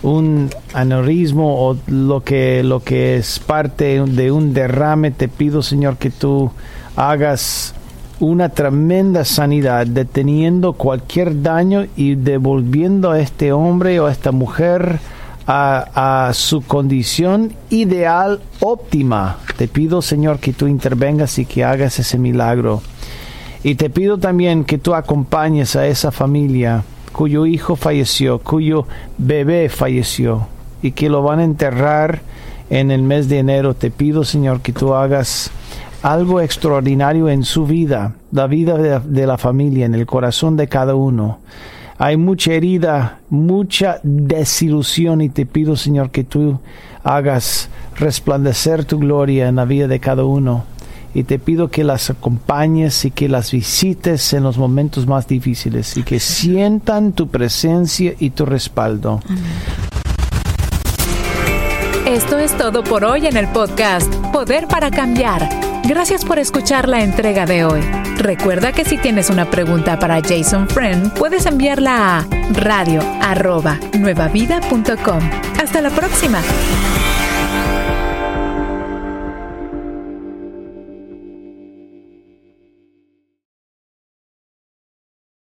un aneurismo o lo que, lo que es parte de un derrame, te pido Señor que tú hagas una tremenda sanidad, deteniendo cualquier daño y devolviendo a este hombre o a esta mujer a, a, su condición ideal óptima. Te pido, Señor, que tú intervengas y que hagas ese milagro. Y te pido también que tú acompañes a esa familia cuyo hijo falleció, cuyo bebé falleció y que lo van a enterrar en el mes de enero. Te pido, Señor, que tú hagas algo extraordinario en su vida, la vida de, la familia, en el corazón de cada uno. Hay mucha herida, mucha desilusión y te pido, Señor, que tú hagas resplandecer tu gloria en la vida de cada uno y te pido que las acompañes y que las visites en los momentos más difíciles y que sientan tu presencia y tu respaldo. Esto es todo por hoy en el podcast Poder para Cambiar. Gracias por escuchar la entrega de hoy. Recuerda que si tienes una pregunta para Jason Friend, puedes enviarla a radio Hasta la próxima.